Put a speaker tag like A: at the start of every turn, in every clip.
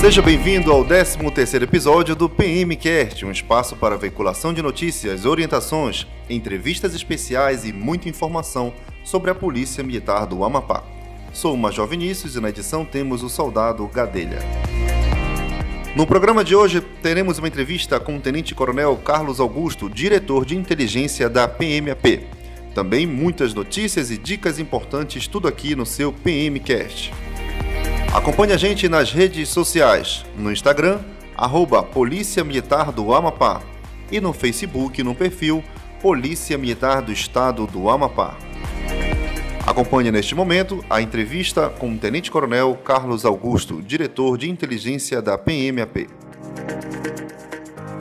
A: Seja bem-vindo ao 13º episódio do PMcast, um espaço para veiculação de notícias, orientações, entrevistas especiais e muita informação sobre a Polícia Militar do Amapá. Sou o Major Vinícius e na edição temos o soldado Gadelha. No programa de hoje teremos uma entrevista com o Tenente Coronel Carlos Augusto, diretor de inteligência da PMAP. Também muitas notícias e dicas importantes, tudo aqui no seu PMcast. Acompanhe a gente nas redes sociais, no Instagram, arroba Polícia Militar do Amapá e no Facebook no perfil Polícia Militar do Estado do Amapá. Acompanhe neste momento a entrevista com o Tenente Coronel Carlos Augusto, diretor de inteligência da PMAP.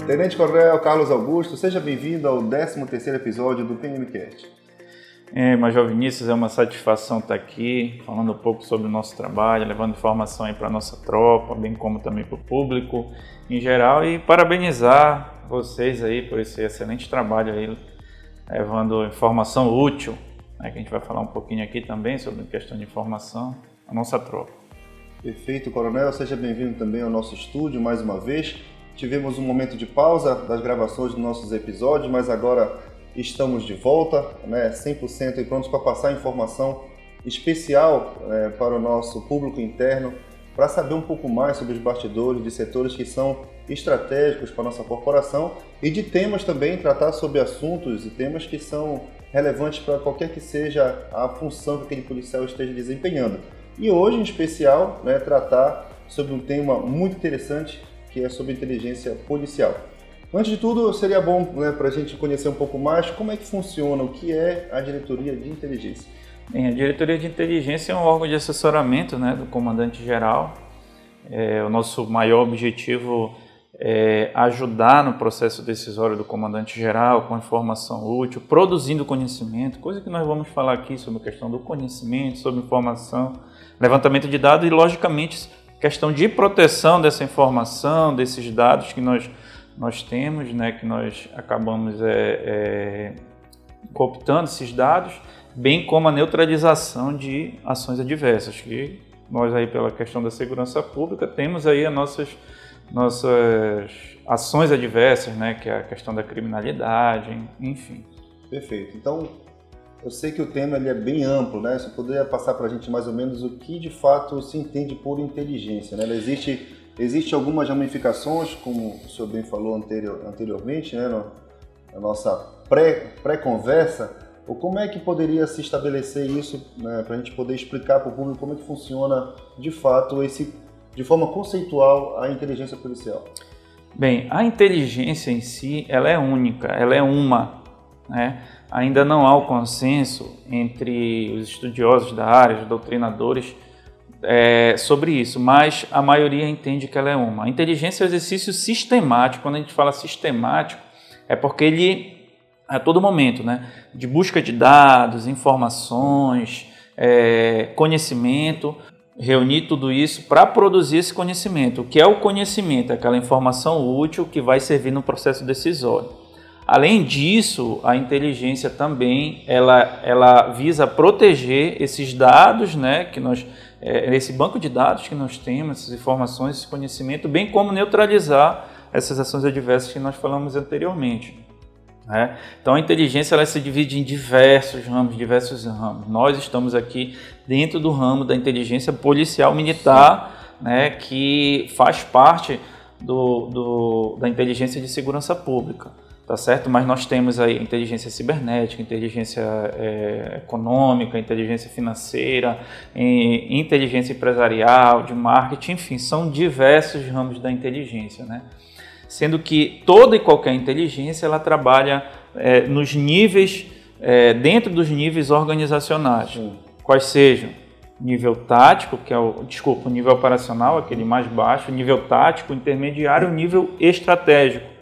A: Tenente Coronel Carlos Augusto, seja bem-vindo ao 13º episódio do PMCast.
B: É, Major Vinícius, é uma satisfação estar aqui falando um pouco sobre o nosso trabalho, levando informação aí para a nossa tropa, bem como também para o público em geral e parabenizar vocês aí por esse excelente trabalho aí, levando informação útil, né, que a gente vai falar um pouquinho aqui também sobre questão de informação, a nossa tropa.
A: Perfeito, Coronel, seja bem-vindo também ao nosso estúdio mais uma vez. Tivemos um momento de pausa das gravações dos nossos episódios, mas agora estamos de volta, né, 100% e prontos para passar informação especial né, para o nosso público interno, para saber um pouco mais sobre os bastidores de setores que são estratégicos para a nossa corporação e de temas também, tratar sobre assuntos e temas que são relevantes para qualquer que seja a função que aquele policial esteja desempenhando. E hoje, em especial, né, tratar sobre um tema muito interessante que é sobre inteligência policial. Antes de tudo, seria bom né, para a gente conhecer um pouco mais como é que funciona, o que é a diretoria de inteligência.
B: Bem, a diretoria de inteligência é um órgão de assessoramento né, do comandante-geral. É, o nosso maior objetivo é ajudar no processo decisório do comandante-geral com informação útil, produzindo conhecimento, coisa que nós vamos falar aqui sobre a questão do conhecimento, sobre informação, levantamento de dados e, logicamente, questão de proteção dessa informação, desses dados que nós nós temos, né, que nós acabamos é, é, cooptando esses dados, bem como a neutralização de ações adversas, que nós aí pela questão da segurança pública temos aí as nossas, nossas ações adversas, né, que é a questão da criminalidade, enfim.
A: Perfeito. Então, eu sei que o tema ele é bem amplo, né? Você poderia passar para a gente mais ou menos o que de fato se entende por inteligência, né? Ela existe Existem algumas ramificações, como o senhor bem falou anterior, anteriormente, né, na nossa pré-conversa, pré ou como é que poderia se estabelecer isso né, para a gente poder explicar para o público como é que funciona de fato esse, de forma conceitual a inteligência policial?
B: Bem, a inteligência em si ela é única, ela é uma, né? Ainda não há o consenso entre os estudiosos da área, os doutrinadores, é, sobre isso, mas a maioria entende que ela é uma. A inteligência é um exercício sistemático. Quando a gente fala sistemático, é porque ele, a todo momento, né, de busca de dados, informações, é, conhecimento, reunir tudo isso para produzir esse conhecimento. O que é o conhecimento? Aquela informação útil que vai servir no processo decisório. Além disso, a inteligência também ela, ela visa proteger esses dados né, que nós é, esse banco de dados que nós temos, essas informações, esse conhecimento, bem como neutralizar essas ações adversas que nós falamos anteriormente. Né? Então a inteligência ela se divide em diversos ramos, diversos ramos. Nós estamos aqui dentro do ramo da inteligência policial militar, né, que faz parte do, do, da inteligência de segurança pública tá certo? Mas nós temos aí inteligência cibernética, inteligência é, econômica, inteligência financeira, inteligência empresarial, de marketing, enfim, são diversos ramos da inteligência, né? Sendo que toda e qualquer inteligência ela trabalha é, nos níveis, é, dentro dos níveis organizacionais, Sim. quais sejam nível tático, que é o, desculpa, o nível operacional, aquele mais baixo, nível tático, intermediário, nível estratégico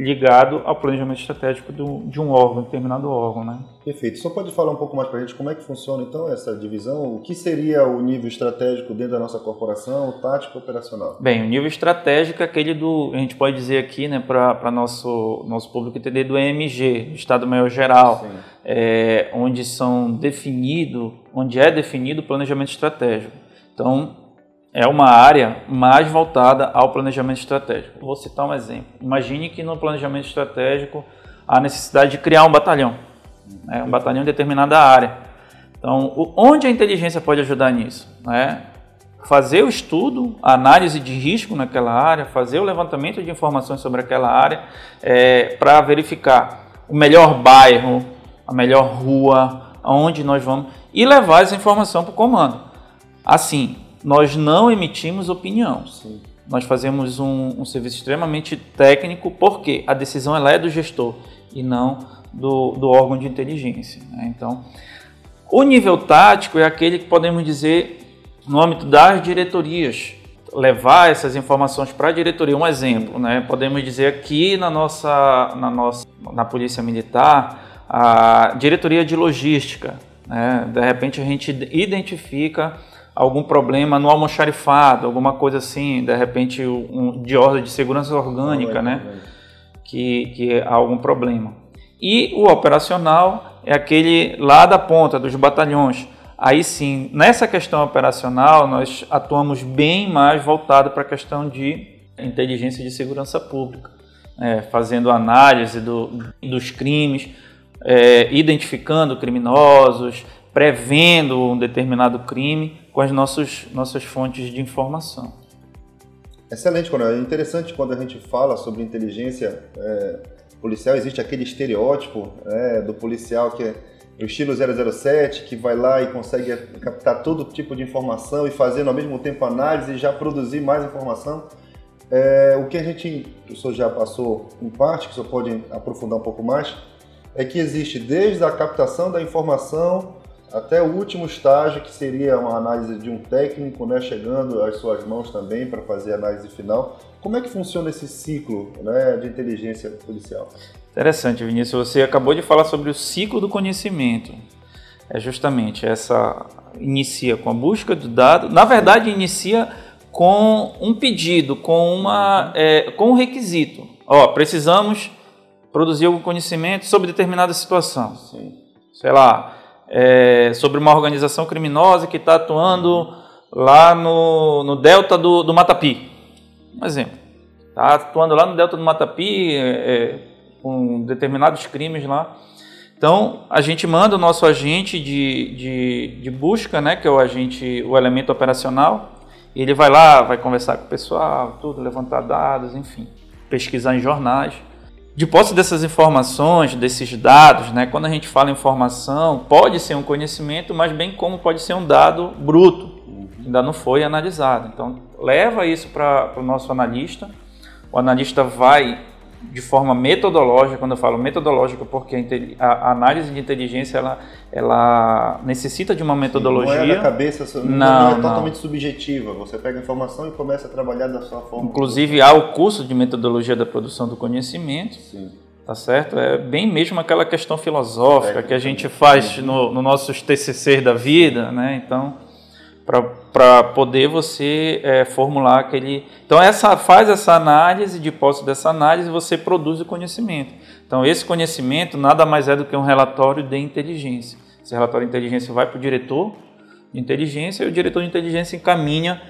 B: ligado ao planejamento estratégico do, de um órgão, determinado órgão, né?
A: Perfeito. Só pode falar um pouco mais para a gente como é que funciona então essa divisão? O que seria o nível estratégico dentro da nossa corporação, o tático operacional?
B: Bem, o nível estratégico é aquele do, a gente pode dizer aqui, né, para nosso nosso público entender do EMG, Estado Maior Geral, é, onde são definido, onde é definido o planejamento estratégico. Então é uma área mais voltada ao planejamento estratégico. Vou citar um exemplo. Imagine que no planejamento estratégico há necessidade de criar um batalhão, né, um batalhão em determinada área. Então, onde a inteligência pode ajudar nisso? Né? Fazer o estudo, a análise de risco naquela área, fazer o levantamento de informações sobre aquela área é, para verificar o melhor bairro, a melhor rua, aonde nós vamos e levar essa informação para o comando. Assim, nós não emitimos opinião. Sim. Nós fazemos um, um, serviço extremamente técnico porque a decisão ela é do gestor e não do, do órgão de inteligência. Né? Então, o nível tático é aquele que podemos dizer no âmbito das diretorias, levar essas informações para a diretoria. Um exemplo, né? podemos dizer aqui na nossa, na nossa na Polícia Militar, a diretoria de logística. Né? De repente a gente identifica algum problema no almoxarifado, alguma coisa assim, de repente um, de ordem de segurança orgânica, né? Que, que há algum problema. E o operacional é aquele lá da ponta dos batalhões. Aí sim, nessa questão operacional, nós atuamos bem mais voltado para a questão de inteligência de segurança pública, é, fazendo análise do, dos crimes, é, identificando criminosos, prevendo um determinado crime com as nossas, nossas fontes de informação.
A: Excelente, Coronel. É interessante quando a gente fala sobre inteligência é, policial, existe aquele estereótipo é, do policial que é o estilo 007, que vai lá e consegue captar todo tipo de informação e fazer ao mesmo tempo análise e já produzir mais informação. É, o que a gente, o senhor já passou em parte, que o senhor pode aprofundar um pouco mais, é que existe desde a captação da informação até o último estágio, que seria uma análise de um técnico, né, chegando às suas mãos também para fazer a análise final. Como é que funciona esse ciclo né, de inteligência policial?
B: Interessante, Vinícius. Você acabou de falar sobre o ciclo do conhecimento. É justamente essa inicia com a busca do dado. Na verdade, inicia com um pedido, com uma, é, com um requisito. Ó, precisamos produzir algum conhecimento sobre determinada situação. Sim. Sei lá, é, sobre uma organização criminosa que está atuando lá no, no delta do, do Matapi. Um exemplo. Está atuando lá no delta do Matapi é, é, com determinados crimes lá. Então, a gente manda o nosso agente de, de, de busca, né, que é o agente, o elemento operacional, ele vai lá, vai conversar com o pessoal, tudo, levantar dados, enfim, pesquisar em jornais. De posse dessas informações, desses dados, né, quando a gente fala informação, pode ser um conhecimento, mas bem como pode ser um dado bruto, que ainda não foi analisado. Então, leva isso para o nosso analista, o analista vai de forma metodológica, quando eu falo metodológica, porque a, análise de inteligência ela, ela necessita de uma metodologia. Sim,
A: não é da cabeça, não, não é não. totalmente subjetiva. Você pega a informação e começa a trabalhar da sua forma.
B: Inclusive há o curso de metodologia da produção do conhecimento. Sim. Tá certo? É bem mesmo aquela questão filosófica é, que a gente faz no, no nossos TCCs da vida, né? Então, para poder você é, formular aquele. Então, essa faz essa análise, de posse dessa análise, você produz o conhecimento. Então, esse conhecimento nada mais é do que um relatório de inteligência. Esse relatório de inteligência vai para o diretor de inteligência e o diretor de inteligência encaminha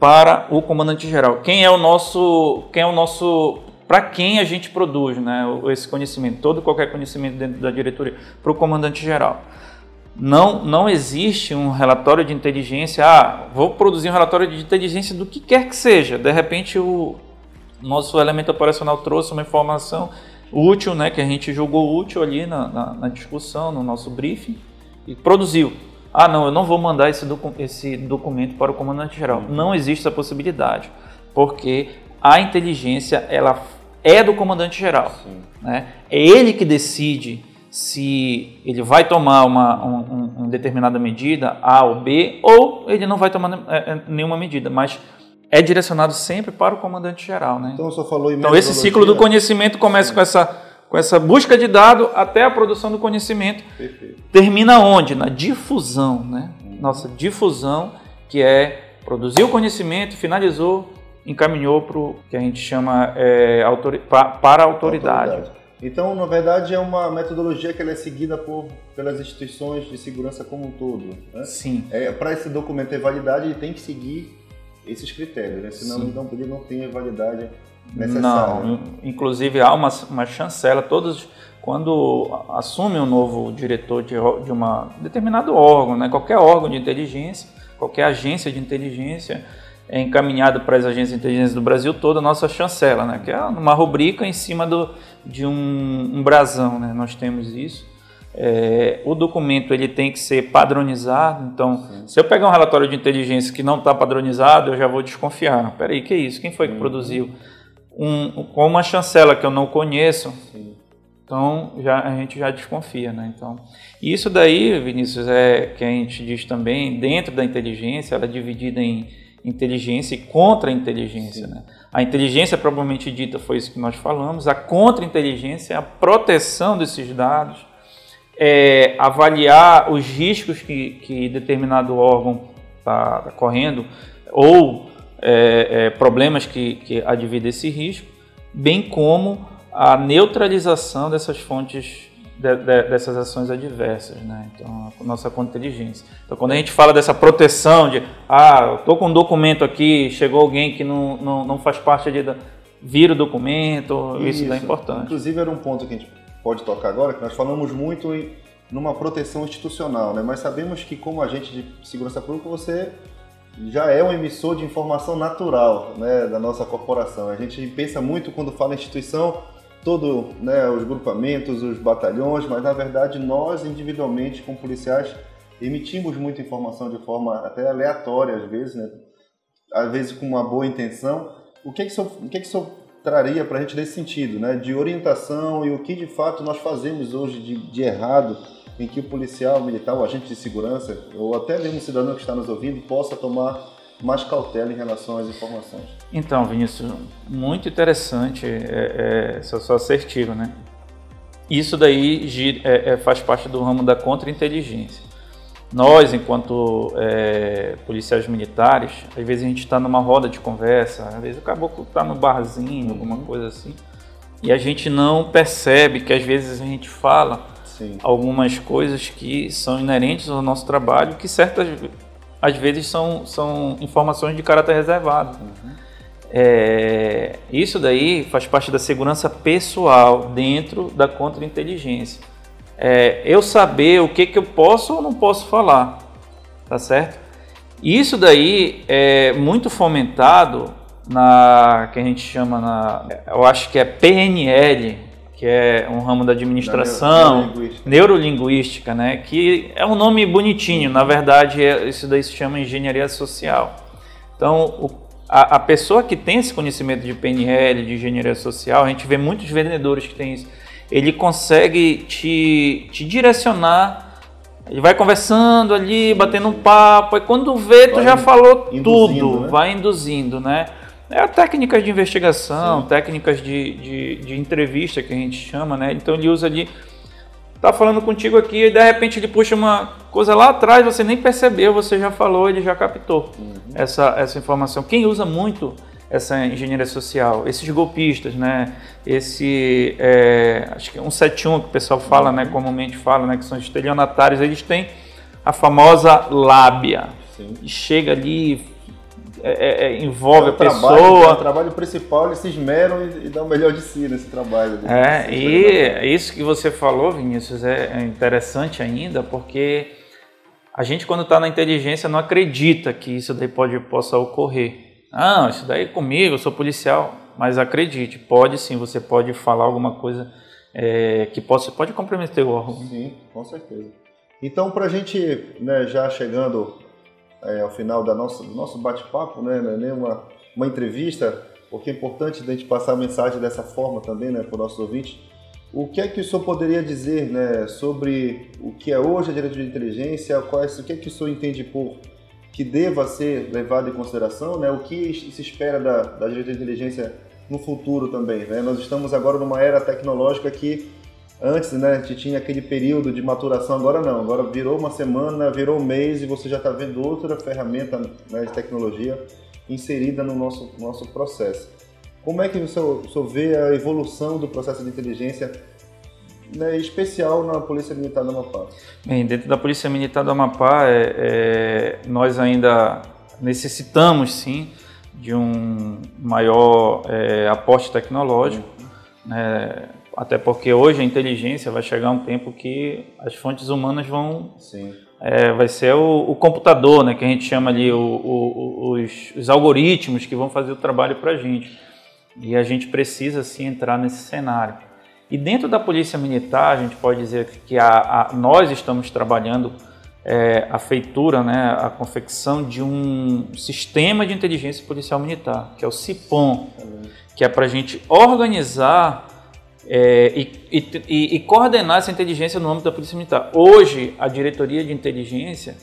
B: para o comandante geral. Quem é o nosso, quem é o nosso, para quem a gente produz, né, esse conhecimento, todo qualquer conhecimento dentro da diretoria, para o comandante geral. Não, não existe um relatório de inteligência. Ah, vou produzir um relatório de inteligência do que quer que seja. De repente, o nosso elemento operacional trouxe uma informação útil, né, que a gente julgou útil ali na, na, na discussão, no nosso briefing, e produziu. Ah, não, eu não vou mandar esse, docu esse documento para o comandante-geral. Não existe essa possibilidade, porque a inteligência ela é do comandante-geral. Né? É ele que decide se ele vai tomar uma, um, uma determinada medida, A ou B, ou ele não vai tomar é, é, nenhuma medida, mas é direcionado sempre para o comandante geral. Né?
A: Então, só falou em
B: então esse ciclo do conhecimento começa com essa, com essa busca de dado até a produção do conhecimento. Perfeito. Termina onde? Na difusão. Né? Nossa difusão, que é produzir o conhecimento, finalizou, encaminhou para o que a gente chama é, autori para a autoridade. autoridade.
A: Então, na verdade, é uma metodologia que é seguida por, pelas instituições de segurança como um todo. Né?
B: Sim.
A: É, Para esse documento ter validade, ele tem que seguir esses critérios, né? senão ele não, ele não tem a validade necessária.
B: Não, inclusive há uma, uma chancela, todos quando assume um novo diretor de, de uma determinado órgão, né? qualquer órgão de inteligência, qualquer agência de inteligência, é encaminhado para as agências de inteligência do Brasil toda a nossa chancela, né? que é uma rubrica em cima do, de um, um brasão, né? nós temos isso. É, o documento ele tem que ser padronizado, então Sim. se eu pegar um relatório de inteligência que não está padronizado, eu já vou desconfiar. Peraí, que é isso? Quem foi que uhum. produziu? Um, com uma chancela que eu não conheço, Sim. então já, a gente já desconfia. Né? Então, isso daí, Vinícius, é que a gente diz também, dentro da inteligência, ela é dividida em inteligência e contra-inteligência. Né? A inteligência, propriamente dita, foi isso que nós falamos. A contra-inteligência é a proteção desses dados, é avaliar os riscos que, que determinado órgão está tá correndo ou é, é, problemas que, que advêm desse risco, bem como a neutralização dessas fontes de, de, dessas ações adversas, né? Então, a nossa contra-inteligência. Então, quando a gente fala dessa proteção de, ah, estou com um documento aqui, chegou alguém que não, não, não faz parte da... Vira o documento, isso, isso é importante.
A: Inclusive, era um ponto que a gente pode tocar agora, que nós falamos muito em numa proteção institucional, né? Mas sabemos que como agente de segurança pública, você já é um emissor de informação natural né, da nossa corporação. A gente pensa muito quando fala instituição todo né, os grupamentos, os batalhões, mas na verdade nós individualmente, como policiais, emitimos muita informação de forma até aleatória às vezes, né? às vezes com uma boa intenção. O que é que o, o, que é que o senhor traria para a gente nesse sentido, né? de orientação e o que de fato nós fazemos hoje de, de errado em que o policial, o militar, o agente de segurança, ou até mesmo o cidadão que está nos ouvindo, possa tomar mais cautela em relação às informações.
B: Então, Vinícius, muito interessante, é, é, só assertivo, né? Isso daí é, é, faz parte do ramo da contra-inteligência. Nós, enquanto é, policiais militares, às vezes a gente está numa roda de conversa, às vezes o caboclo está no barzinho, alguma uhum. coisa assim, e a gente não percebe que às vezes a gente fala Sim. algumas coisas que são inerentes ao nosso trabalho, que certas às vezes são, são informações de caráter reservado. Uhum. É, isso daí faz parte da segurança pessoal dentro da contra-inteligência. É, eu saber o que, que eu posso ou não posso falar, tá certo? Isso daí é muito fomentado na que a gente chama na, eu acho que é PNL, que é um ramo da administração, neurolinguística. neurolinguística, né? Que é um nome bonitinho, na verdade é, isso daí se chama engenharia social. Então, o, a, a, pessoa que tem esse conhecimento de PNL, de engenharia social, a gente vê muitos vendedores que têm isso, ele consegue te, te direcionar, ele vai conversando ali, batendo um papo, e quando vê, tu vai já falou tudo, né? vai induzindo, né? É técnicas de investigação, Sim. técnicas de, de, de, entrevista que a gente chama, né? Então ele usa ali, tá falando contigo aqui e de repente ele puxa uma coisa lá atrás, você nem percebeu, você já falou, ele já captou uhum. essa, essa informação. Quem usa muito essa engenharia social, esses golpistas, né? Esse, é, acho que é um 71 que o pessoal fala, né? uhum. né? Comumente fala, né? Que são estelionatários, eles têm a famosa lábia. Sim. Chega ali, é, é, é, envolve é a pessoa. Trabalho,
A: o trabalho principal, eles se esmeram e, e dão o melhor de si nesse trabalho.
B: É, e isso que você falou, Vinícius, é, é interessante ainda, porque a gente, quando está na inteligência, não acredita que isso daí pode, possa ocorrer. Ah, isso daí é comigo, eu sou policial. Mas acredite, pode sim, você pode falar alguma coisa é, que possa, pode comprometer o órgão.
A: Sim, com certeza. Então, para a gente, né, já chegando é, ao final da nossa, do nosso bate-papo, né, não é nem uma, uma entrevista, porque é importante a gente passar a mensagem dessa forma também né, para os nossos ouvintes. O que é que o senhor poderia dizer né, sobre o que é hoje a diretoria de inteligência, o que é que o senhor entende por que deva ser levado em consideração, né, o que se espera da, da diretoria de inteligência no futuro também. Né? Nós estamos agora numa era tecnológica que Antes, né, a gente tinha aquele período de maturação, agora não. Agora virou uma semana, virou um mês e você já está vendo outra ferramenta né, de tecnologia inserida no nosso, nosso processo. Como é que o senhor, o senhor vê a evolução do processo de inteligência né, especial na Polícia Militar do Amapá?
B: Bem, dentro da Polícia Militar do Amapá, é, é, nós ainda necessitamos sim de um maior é, aporte tecnológico, né? Até porque hoje a inteligência vai chegar um tempo que as fontes humanas vão é, vai ser o, o, computador, né, que a gente chama ali o, o, os, os, algoritmos que vão fazer o trabalho para a gente. E a gente precisa sim entrar nesse cenário. E dentro da polícia militar, a gente pode dizer que a, a, nós estamos trabalhando é, a feitura, né, a confecção de um sistema de inteligência policial militar, que é o CIPOM, que é para a gente organizar é, e, e, e, coordenar essa inteligência no âmbito da Polícia Militar. Hoje, a diretoria de inteligência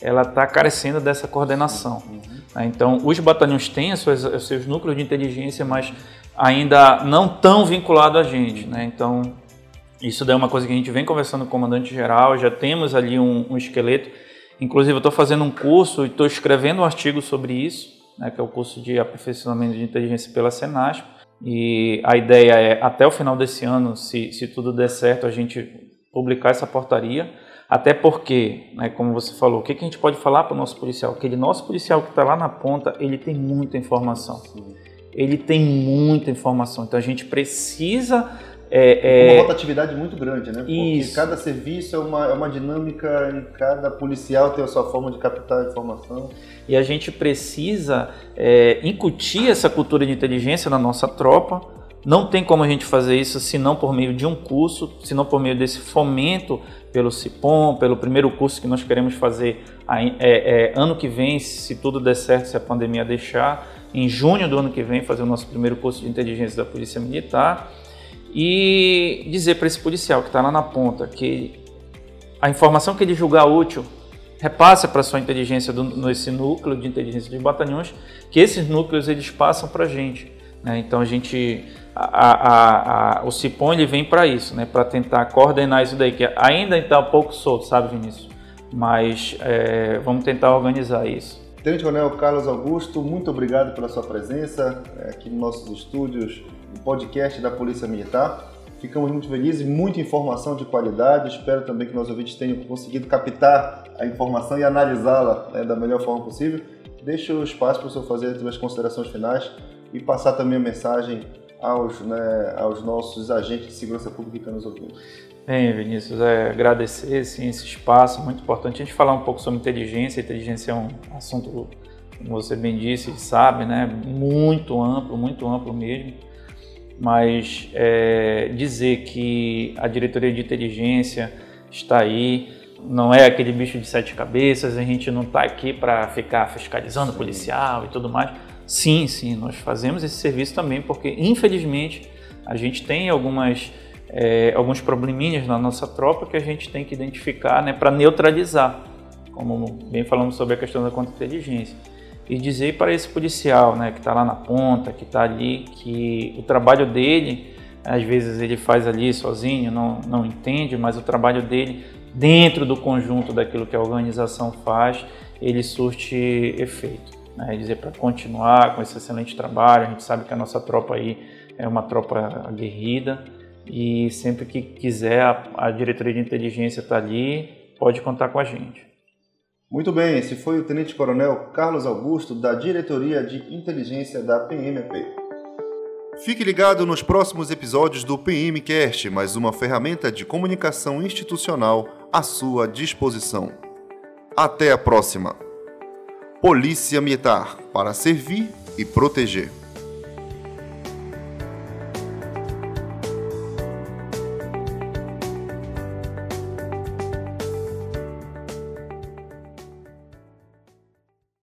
B: ela está carecendo dessa coordenação. Uhum. Né? Então, os batalhões têm seus, seus, núcleos de inteligência, mas ainda não tão vinculado a gente. Né? Então, isso daí é uma coisa que a gente vem conversando com o comandante-geral, já temos ali um, um esqueleto. Inclusive, eu estou fazendo um curso e estou escrevendo um artigo sobre isso, né, que é o curso de aperfeiçoamento de inteligência pela Senasp. E a ideia é, até o final desse ano, se, se tudo der certo, a gente publicar essa portaria. Até porque, né, como você falou, o que, que a gente pode falar para o nosso policial? Aquele nosso policial que está lá na ponta, ele tem muita informação. Ele tem muita informação. Então a gente precisa
A: é, é... Uma rotatividade muito grande, né? Porque Isso. cada serviço é uma, é uma dinâmica e cada policial tem a sua forma de captar a informação.
B: E a gente precisa é, incutir essa cultura de inteligência na nossa tropa. Não tem como a gente fazer isso se não por meio de um curso, se não por meio desse fomento pelo CIPOM, pelo primeiro curso que nós queremos fazer é, é, ano que vem, se tudo der certo, se a pandemia deixar, em junho do ano que vem, fazer o nosso primeiro curso de inteligência da Polícia Militar e dizer para esse policial que está lá na ponta que a informação que ele julgar útil repasse para sua inteligência do, nesse núcleo de inteligência de batalhões, que esses núcleos eles passam para a gente. Né? Então a gente, a, a, a, o CIPOM ele vem para isso, né? para tentar coordenar isso daí, que ainda está um pouco solto, sabe Vinícius? Mas é, vamos tentar organizar isso.
A: Tenente Coronel Carlos Augusto, muito obrigado pela sua presença é, aqui nos nossos estúdios o podcast da Polícia Militar. Ficamos muito felizes, muita informação de qualidade. Espero também que nossos ouvintes tenham conseguido captar a informação e analisá-la né, da melhor forma possível. Deixo o espaço para o senhor fazer as suas finais e passar também a mensagem aos, né, aos nossos agentes de segurança pública que estão nos ouvindo.
B: Bem, Vinícius, é, agradecer sim, esse espaço, muito importante a gente falar um pouco sobre inteligência. Inteligência é um assunto, como você bem disse, sabe, né, muito amplo, muito amplo mesmo mas é, dizer que a diretoria de inteligência está aí, não é aquele bicho de sete cabeças, a gente não está aqui para ficar fiscalizando o policial e tudo mais. Sim, sim, nós fazemos esse serviço também, porque infelizmente a gente tem algumas, é, alguns probleminhas na nossa tropa que a gente tem que identificar né, para neutralizar, como bem falamos sobre a questão da contra-inteligência e dizer para esse policial, né, que está lá na ponta, que está ali, que o trabalho dele, às vezes ele faz ali sozinho, não, não entende, mas o trabalho dele, dentro do conjunto daquilo que a organização faz, ele surte efeito. Né? Dizer para continuar com esse excelente trabalho, a gente sabe que a nossa tropa aí é uma tropa aguerrida e sempre que quiser a, a diretoria de inteligência está ali, pode contar com a gente.
A: Muito bem, esse foi o Tenente Coronel Carlos Augusto, da Diretoria de Inteligência da PMP. Fique ligado nos próximos episódios do PMcast, mais uma ferramenta de comunicação institucional à sua disposição. Até a próxima. Polícia Militar, para servir e proteger.